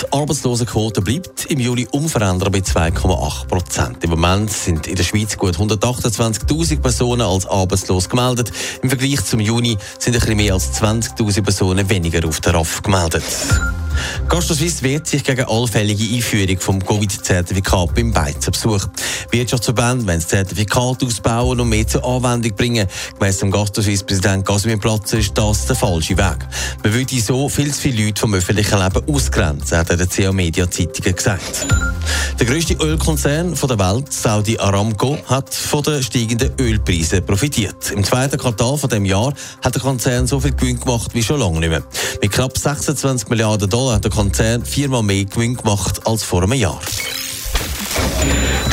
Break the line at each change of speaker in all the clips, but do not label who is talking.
Die Arbeitslosenquote bleibt im Juli unverändert bei 2,8 Prozent. Im Moment sind in der Schweiz gut 128.000 Personen als arbeitslos gemeldet. Im Vergleich zum Juni sind ein bisschen mehr als 20.000 Personen weniger auf der RAF gemeldet. GastroSwiss wehrt sich gegen allfällige Einführung vom Covid-Zertifikat beim Beizenbesuch. Wirtschaftsverbände wollen das Zertifikat ausbauen und mehr zur Anwendung bringen. Gemäss dem GastroSwiss-Präsident Casimir Platzer ist das der falsche Weg. Man würde so viel zu viele Leute vom öffentlichen Leben ausgrenzen, hat er der CA Media Zeitungen gesagt. Der grösste Ölkonzern der Welt, Saudi Aramco, hat von den steigenden Ölpreisen profitiert. Im zweiten Quartal von dem Jahr hat der Konzern so viel Gewinn gemacht wie schon lange nicht mehr. Mit knapp 26 Milliarden Dollar hat der Konzern viermal mehr Gewinn gemacht als vor einem Jahr.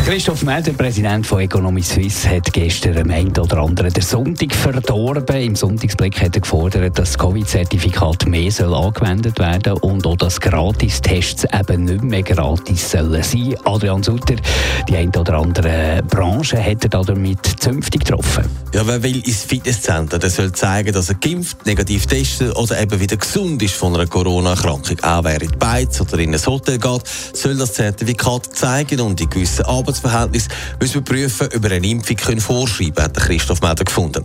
Christoph Melder, Präsident von Economy Suisse, hat gestern am einen oder anderen der Sonntag verdorben. Im Sonntagsblick hat er gefordert, dass das Covid-Zertifikat mehr soll angewendet werden und auch, dass Gratistests eben nicht mehr gratis sollen sein. Adrian Sutter, die eine oder andere Branche hat er damit zünftig getroffen.
Ja, wer will ins Fitnesscenter, der soll zeigen, dass er geimpft, negativ testet oder eben wieder gesund ist von einer Corona-Erkrankung. Auch wer in die Beiz oder in ein Hotel geht, soll das Zertifikat zeigen und in gewissen Arbeitsverhältnissen müssen wir prüfen, ob wir eine Impfung können vorschreiben können, hat Christoph Meder gefunden.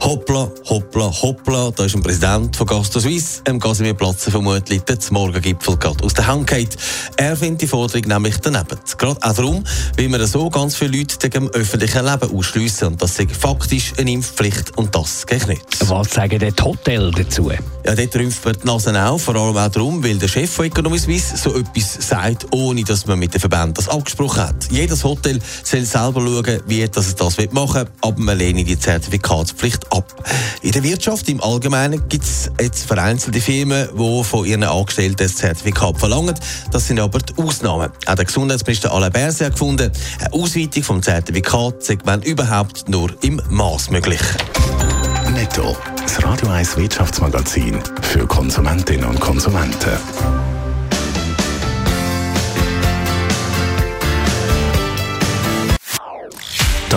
Hoppla, hoppla, hoppla, da ist ein Präsident von Gastro Suisse, im Casimir Platz vermutlich der Morgengipfel gerade aus der Hand geht. Er findet die Forderung nämlich daneben. Gerade auch darum, weil wir so ganz viele Leute dem öffentlichen Leben ausschliessen und das ist faktisch eine Impfpflicht und das geht nicht.
Was sagen die Hotel dazu?
Ja, dort rümpft man die Nase auf, vor allem auch darum, weil der Chef von Economy Suisse so etwas sagt, ohne dass man mit den Verbänden das abgesprochen hat. Jedes Hotel soll selber schauen, wie es das machen will, aber man lehne die Zertifikatspflicht ab. In der Wirtschaft im Allgemeinen gibt es jetzt vereinzelte Firmen, die von ihren Angestellten das Zertifikat verlangen. Das sind aber die Ausnahmen. Auch der Gesundheitsminister Alain Berset hat gefunden, eine Ausweitung vom Zertifikat sei wenn überhaupt nur im Maß möglich.
Netto, das Radio 1 Wirtschaftsmagazin für Konsumentinnen und Konsumenten.